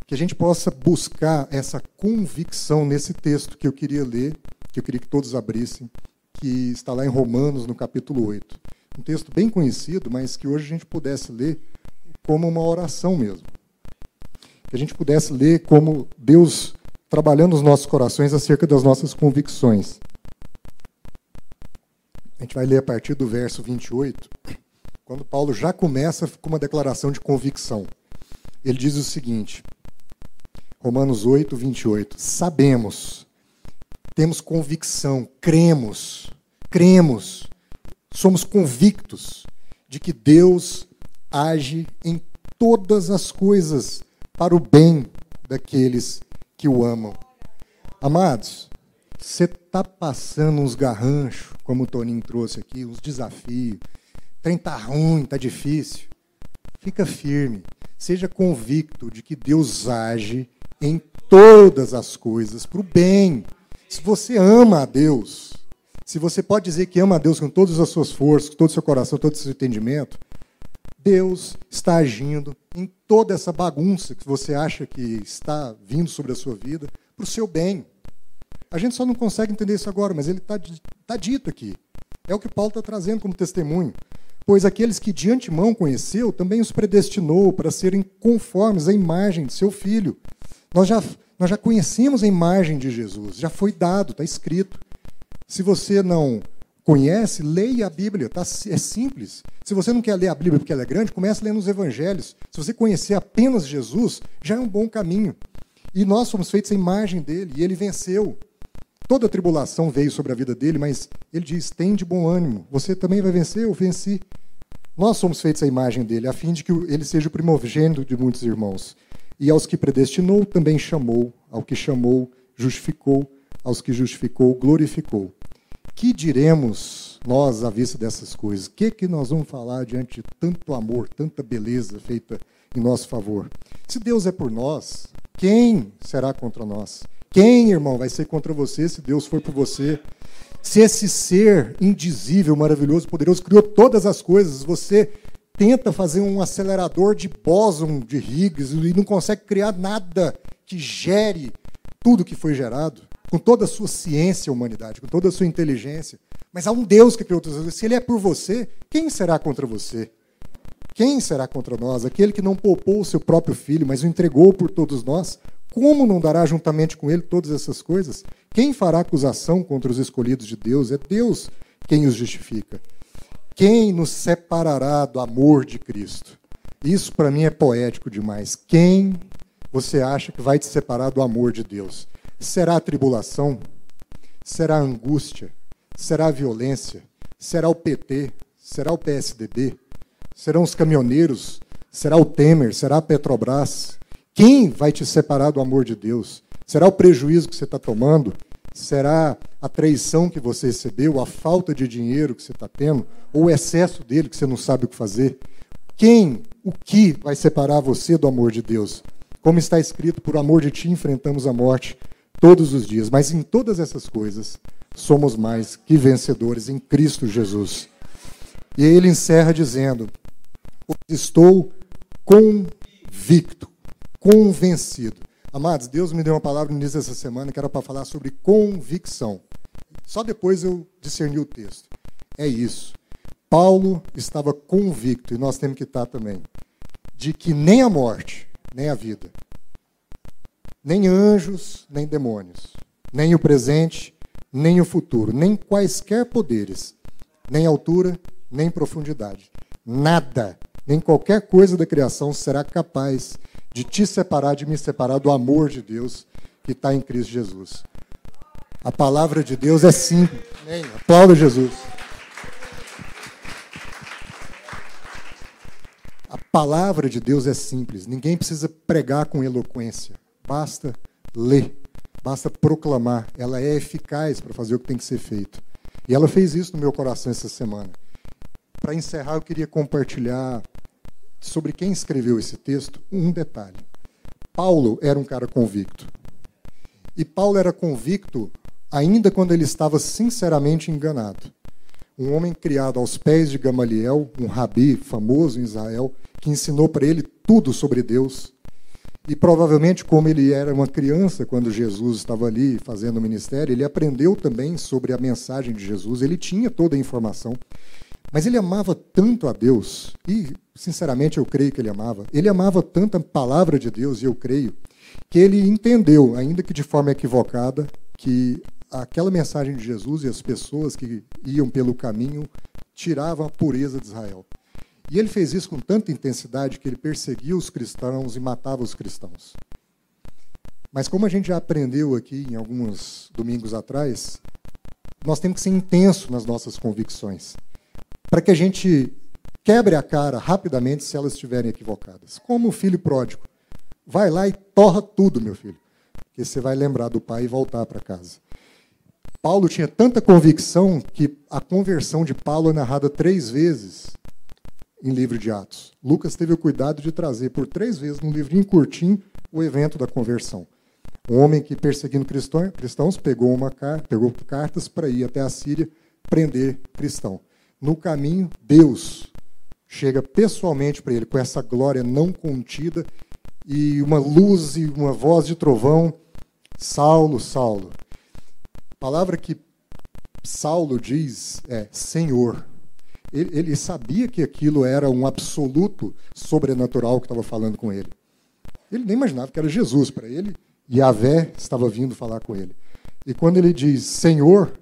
[SPEAKER 1] Que a gente possa buscar essa convicção nesse texto que eu queria ler, que eu queria que todos abrissem, que está lá em Romanos, no capítulo 8. Um texto bem conhecido, mas que hoje a gente pudesse ler como uma oração mesmo. Que a gente pudesse ler como Deus trabalhando nos nossos corações acerca das nossas convicções. A gente vai ler a partir do verso 28, quando Paulo já começa com uma declaração de convicção. Ele diz o seguinte, Romanos 8, 28. Sabemos, temos convicção, cremos, cremos, somos convictos de que Deus age em todas as coisas para o bem daqueles que o amam. Amados, você está passando uns garranchos, como o Toninho trouxe aqui, uns desafios. O trem está ruim, está difícil. Fica firme. Seja convicto de que Deus age em todas as coisas para o bem. Se você ama a Deus, se você pode dizer que ama a Deus com todas as suas forças, com todo o seu coração, todo o seu entendimento, Deus está agindo em toda essa bagunça que você acha que está vindo sobre a sua vida para o seu bem. A gente só não consegue entender isso agora, mas ele está tá dito aqui. É o que Paulo está trazendo como testemunho. Pois aqueles que de antemão conheceu, também os predestinou para serem conformes à imagem de seu filho. Nós já, nós já conhecemos a imagem de Jesus, já foi dado, está escrito. Se você não conhece, leia a Bíblia, tá? é simples. Se você não quer ler a Bíblia porque ela é grande, comece lendo os evangelhos. Se você conhecer apenas Jesus, já é um bom caminho. E nós fomos feitos à imagem dele, e ele venceu. Toda a tribulação veio sobre a vida dele, mas ele diz: tem de bom ânimo, você também vai vencer, eu venci. Nós somos feitos à imagem dele, a fim de que ele seja o primogênito de muitos irmãos. E aos que predestinou, também chamou, ao que chamou, justificou, aos que justificou, glorificou. Que diremos nós à vista dessas coisas? O que, que nós vamos falar diante de tanto amor, tanta beleza feita em nosso favor? Se Deus é por nós, quem será contra nós? Quem, irmão, vai ser contra você se Deus for por você? Se esse ser indizível, maravilhoso, poderoso, criou todas as coisas, você tenta fazer um acelerador de bóson, de Higgs, e não consegue criar nada que gere tudo que foi gerado, com toda a sua ciência, humanidade, com toda a sua inteligência. Mas há um Deus que criou todas as coisas. Se ele é por você, quem será contra você? Quem será contra nós? Aquele que não poupou o seu próprio filho, mas o entregou por todos nós, como não dará juntamente com ele todas essas coisas? Quem fará acusação contra os escolhidos de Deus? É Deus quem os justifica. Quem nos separará do amor de Cristo? Isso para mim é poético demais. Quem você acha que vai te separar do amor de Deus? Será a tribulação? Será a angústia? Será a violência? Será o PT? Será o PSDB? Serão os caminhoneiros? Será o Temer? Será a Petrobras? Quem vai te separar do amor de Deus? Será o prejuízo que você está tomando? Será a traição que você recebeu, a falta de dinheiro que você está tendo, ou o excesso dele que você não sabe o que fazer? Quem, o que vai separar você do amor de Deus? Como está escrito, por amor de ti enfrentamos a morte todos os dias, mas em todas essas coisas somos mais que vencedores em Cristo Jesus. E ele encerra dizendo: Estou convicto convencido. Amados, Deus me deu uma palavra no início dessa semana que era para falar sobre convicção. Só depois eu discerni o texto. É isso. Paulo estava convicto, e nós temos que estar também, de que nem a morte, nem a vida, nem anjos, nem demônios, nem o presente, nem o futuro, nem quaisquer poderes, nem altura, nem profundidade, nada, nem qualquer coisa da criação será capaz de te separar, de me separar do amor de Deus que está em Cristo Jesus. A palavra de Deus é simples. Aplauda Jesus. A palavra de Deus é simples. Ninguém precisa pregar com eloquência. Basta ler. Basta proclamar. Ela é eficaz para fazer o que tem que ser feito. E ela fez isso no meu coração essa semana. Para encerrar, eu queria compartilhar sobre quem escreveu esse texto um detalhe. Paulo era um cara convicto. E Paulo era convicto ainda quando ele estava sinceramente enganado. Um homem criado aos pés de Gamaliel, um rabi famoso em Israel, que ensinou para ele tudo sobre Deus. E provavelmente, como ele era uma criança quando Jesus estava ali fazendo o ministério, ele aprendeu também sobre a mensagem de Jesus, ele tinha toda a informação. Mas ele amava tanto a Deus, e sinceramente eu creio que ele amava, ele amava tanto a palavra de Deus, e eu creio, que ele entendeu, ainda que de forma equivocada, que aquela mensagem de Jesus e as pessoas que iam pelo caminho tiravam a pureza de Israel. E ele fez isso com tanta intensidade que ele perseguia os cristãos e matava os cristãos. Mas como a gente já aprendeu aqui em alguns domingos atrás, nós temos que ser intenso nas nossas convicções para que a gente quebre a cara rapidamente se elas estiverem equivocadas. Como o filho pródigo. Vai lá e torra tudo, meu filho. Porque você vai lembrar do pai e voltar para casa. Paulo tinha tanta convicção que a conversão de Paulo é narrada três vezes em livro de Atos. Lucas teve o cuidado de trazer por três vezes num livrinho curtinho o evento da conversão. Um homem que perseguindo cristãos pegou uma pegou cartas para ir até a Síria prender cristão. No caminho, Deus chega pessoalmente para ele com essa glória não contida e uma luz e uma voz de trovão. Saulo, Saulo. A palavra que Saulo diz é Senhor. Ele, ele sabia que aquilo era um absoluto sobrenatural que estava falando com ele. Ele nem imaginava que era Jesus. Para ele, Yahvé estava vindo falar com ele. E quando ele diz Senhor,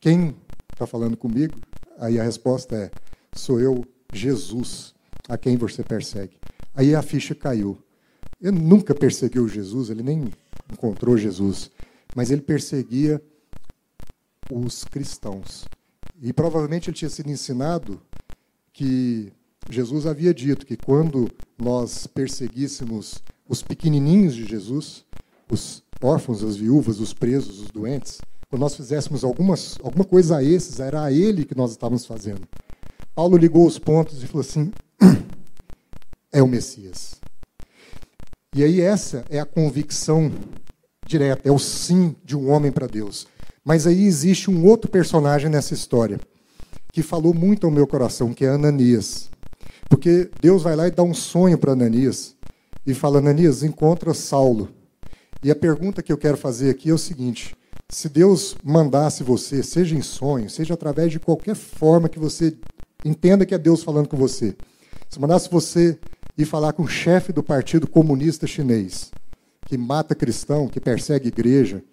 [SPEAKER 1] quem está falando comigo? Aí a resposta é: sou eu, Jesus, a quem você persegue. Aí a ficha caiu. Ele nunca perseguiu Jesus, ele nem encontrou Jesus, mas ele perseguia os cristãos. E provavelmente ele tinha sido ensinado que Jesus havia dito que quando nós perseguíssemos os pequenininhos de Jesus, os órfãos, as viúvas, os presos, os doentes, quando nós fizéssemos algumas, alguma coisa a esses, era a ele que nós estávamos fazendo. Paulo ligou os pontos e falou assim: é o Messias. E aí, essa é a convicção direta, é o sim de um homem para Deus. Mas aí existe um outro personagem nessa história que falou muito ao meu coração, que é Ananias. Porque Deus vai lá e dá um sonho para Ananias e fala: Ananias, encontra Saulo. E a pergunta que eu quero fazer aqui é o seguinte: se Deus mandasse você, seja em sonho, seja através de qualquer forma que você entenda que é Deus falando com você, se mandasse você ir falar com o chefe do Partido Comunista Chinês, que mata cristão, que persegue igreja,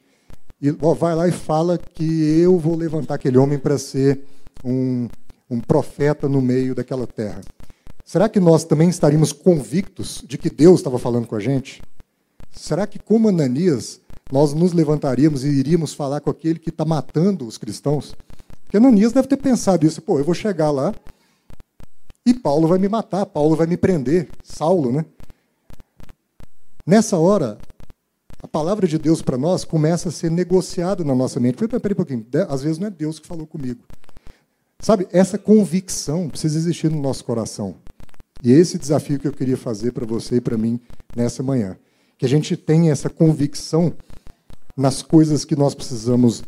[SPEAKER 1] e ó, vai lá e fala que eu vou levantar aquele homem para ser um, um profeta no meio daquela terra. Será que nós também estaríamos convictos de que Deus estava falando com a gente? Será que, como Ananias, nós nos levantaríamos e iríamos falar com aquele que está matando os cristãos? Porque Ananias deve ter pensado isso. Pô, eu vou chegar lá e Paulo vai me matar, Paulo vai me prender. Saulo, né? Nessa hora, a palavra de Deus para nós começa a ser negociada na nossa mente. Peraí um pouquinho, às vezes não é Deus que falou comigo. Sabe, essa convicção precisa existir no nosso coração. E é esse desafio que eu queria fazer para você e para mim nessa manhã. Que a gente tenha essa convicção nas coisas que nós precisamos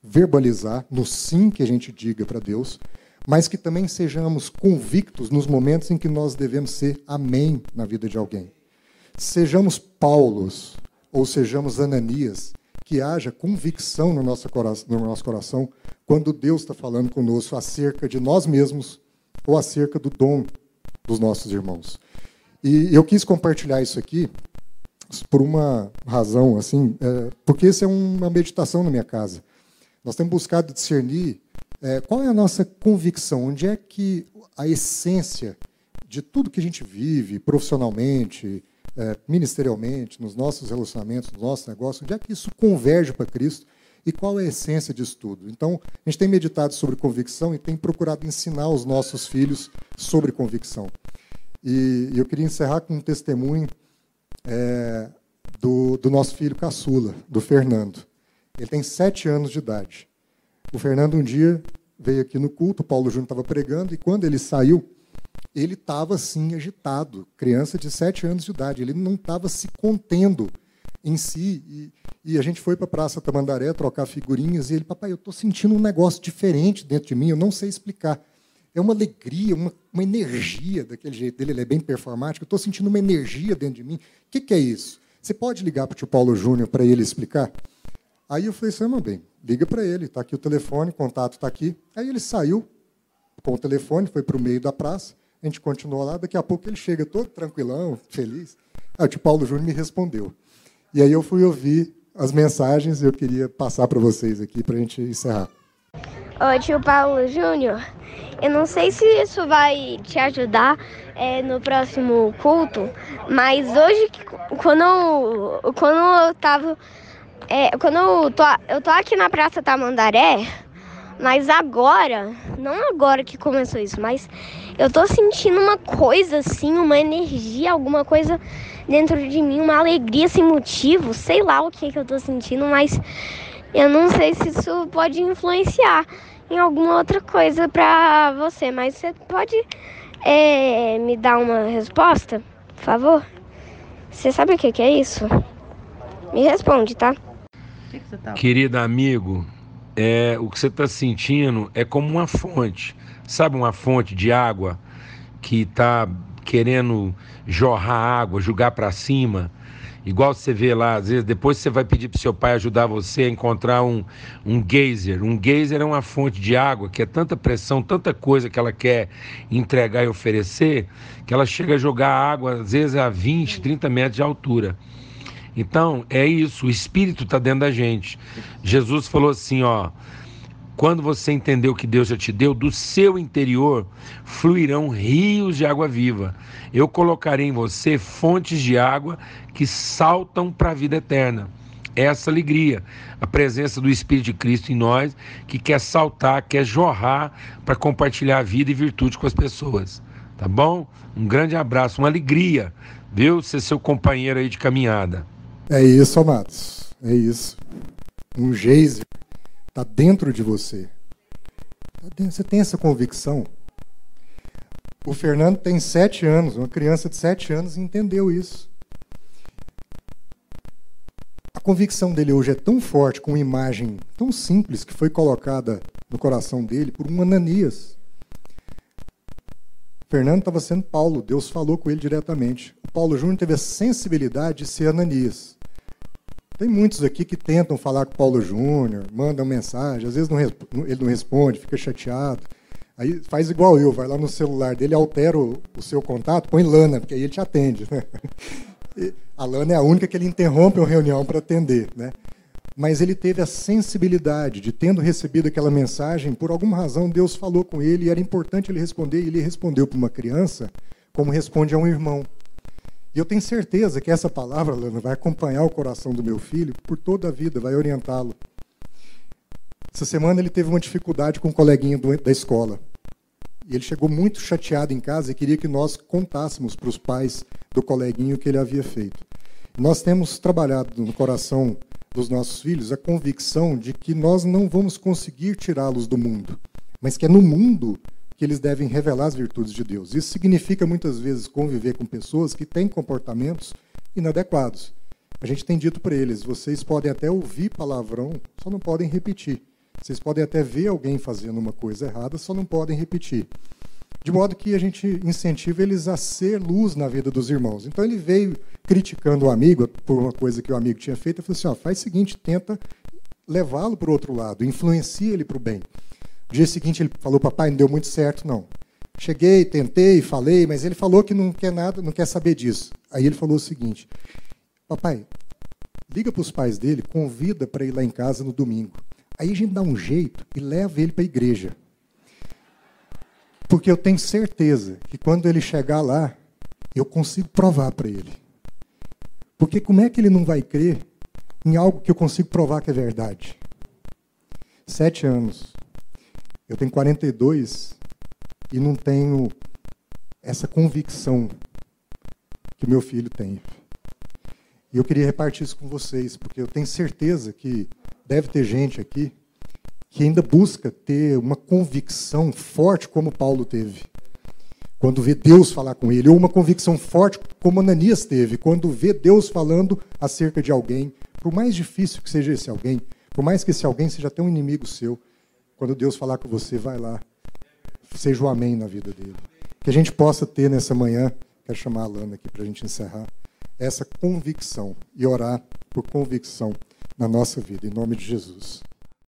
[SPEAKER 1] verbalizar, no sim que a gente diga para Deus, mas que também sejamos convictos nos momentos em que nós devemos ser amém na vida de alguém. Sejamos Paulos ou sejamos Ananias, que haja convicção no nosso coração, no nosso coração quando Deus está falando conosco acerca de nós mesmos ou acerca do dom dos nossos irmãos. E eu quis compartilhar isso aqui por uma razão, assim, é, porque isso é uma meditação na minha casa. Nós temos buscado discernir é, qual é a nossa convicção, onde é que a essência de tudo que a gente vive profissionalmente, é, ministerialmente, nos nossos relacionamentos, nos nossos negócios, onde é que isso converge para Cristo e qual é a essência disso tudo. Então, a gente tem meditado sobre convicção e tem procurado ensinar os nossos filhos sobre convicção. E eu queria encerrar com um testemunho é, do, do nosso filho caçula, do Fernando. Ele tem sete anos de idade. O Fernando um dia veio aqui no culto, o Paulo Júnior estava pregando, e quando ele saiu, ele estava assim, agitado, criança de sete anos de idade. Ele não estava se contendo em si. E, e a gente foi para a Praça Tamandaré trocar figurinhas, e ele, papai, eu estou sentindo um negócio diferente dentro de mim, eu não sei explicar. É uma alegria, uma, uma energia daquele jeito dele, ele é bem performático, eu estou sentindo uma energia dentro de mim. O que, que é isso? Você pode ligar para o tio Paulo Júnior para ele explicar? Aí eu falei assim, meu bem, liga para ele, está aqui o telefone, o contato está aqui. Aí ele saiu com o telefone, foi para o meio da praça, a gente continuou lá, daqui a pouco ele chega todo tranquilão, feliz. Aí o tio Paulo Júnior me respondeu. E aí eu fui ouvir as mensagens e eu queria passar para vocês aqui para a gente encerrar.
[SPEAKER 2] Oi, tio Paulo Júnior. Eu não sei se isso vai te ajudar é, no próximo culto, mas hoje, quando eu, quando eu tava. É, quando eu tô, eu tô aqui na Praça Tamandaré, Mas agora, não agora que começou isso, mas eu tô sentindo uma coisa assim, uma energia, alguma coisa dentro de mim, uma alegria sem motivo, sei lá o que, que eu tô sentindo, mas eu não sei se isso pode influenciar em alguma outra coisa pra você, mas você pode é, me dar uma resposta, por favor? Você sabe o que, que é isso? Me responde, tá?
[SPEAKER 3] tá? Querido amigo, é, o que você está sentindo é como uma fonte. Sabe uma fonte de água que está querendo jorrar água, jogar para cima? Igual você vê lá, às vezes, depois você vai pedir para seu pai ajudar você a encontrar um, um geyser. Um geyser é uma fonte de água que é tanta pressão, tanta coisa que ela quer entregar e oferecer, que ela chega a jogar água, às vezes, a 20, 30 metros de altura. Então, é isso, o Espírito está dentro da gente. Jesus falou assim: ó, quando você entender o que Deus já te deu, do seu interior fluirão rios de água viva. Eu colocarei em você fontes de água que saltam para a vida eterna. Essa alegria, a presença do Espírito de Cristo em nós, que quer saltar, quer jorrar para compartilhar a vida e virtude com as pessoas. Tá bom? Um grande abraço, uma alegria, viu? Ser seu companheiro aí de caminhada.
[SPEAKER 1] É isso, amados. É isso. Um geyser está dentro de você. Tá você tem essa convicção? O Fernando tem sete anos, uma criança de sete anos entendeu isso. A convicção dele hoje é tão forte, com uma imagem tão simples que foi colocada no coração dele por um Ananias. Fernando estava sendo Paulo, Deus falou com ele diretamente. O Paulo Júnior teve a sensibilidade de ser Ananias. Tem muitos aqui que tentam falar com o Paulo Júnior, mandam mensagem, às vezes não, ele não responde, fica chateado. Aí faz igual eu, vai lá no celular dele, altera o, o seu contato, põe Lana, porque aí ele te atende. Né? [LAUGHS] a Lana é a única que ele interrompe uma reunião para atender. Né? Mas ele teve a sensibilidade de, tendo recebido aquela mensagem, por alguma razão Deus falou com ele e era importante ele responder, e ele respondeu para uma criança como responde a um irmão. E eu tenho certeza que essa palavra, Lana, vai acompanhar o coração do meu filho por toda a vida, vai orientá-lo. Essa semana ele teve uma dificuldade com um coleguinha do, da escola. E ele chegou muito chateado em casa e queria que nós contássemos para os pais do coleguinho o que ele havia feito. Nós temos trabalhado no coração dos nossos filhos a convicção de que nós não vamos conseguir tirá-los do mundo, mas que é no mundo que eles devem revelar as virtudes de Deus. Isso significa muitas vezes conviver com pessoas que têm comportamentos inadequados. A gente tem dito para eles: vocês podem até ouvir palavrão, só não podem repetir. Vocês podem até ver alguém fazendo uma coisa errada, só não podem repetir. De modo que a gente incentiva eles a ser luz na vida dos irmãos. Então ele veio criticando o amigo por uma coisa que o amigo tinha feito e falou assim: ó, faz o seguinte, tenta levá-lo para o outro lado, influencia ele para o bem. No dia seguinte ele falou, papai, não deu muito certo, não. Cheguei, tentei, falei, mas ele falou que não quer nada, não quer saber disso. Aí ele falou o seguinte, papai, liga para os pais dele, convida para ir lá em casa no domingo. Aí a gente dá um jeito e leva ele para a igreja. Porque eu tenho certeza que quando ele chegar lá, eu consigo provar para ele. Porque como é que ele não vai crer em algo que eu consigo provar que é verdade? Sete anos. Eu tenho 42 e não tenho essa convicção que meu filho tem. E eu queria repartir isso com vocês, porque eu tenho certeza que deve ter gente aqui que ainda busca ter uma convicção forte como Paulo teve. Quando vê Deus falar com ele, ou uma convicção forte como Ananias teve, quando vê Deus falando acerca de alguém, por mais difícil que seja esse alguém, por mais que esse alguém seja até um inimigo seu, quando Deus falar com você, vai lá. Seja o amém na vida dele. Que a gente possa ter nessa manhã, quero chamar a Alana aqui para a gente encerrar, essa convicção e orar por convicção na nossa vida, em nome de Jesus.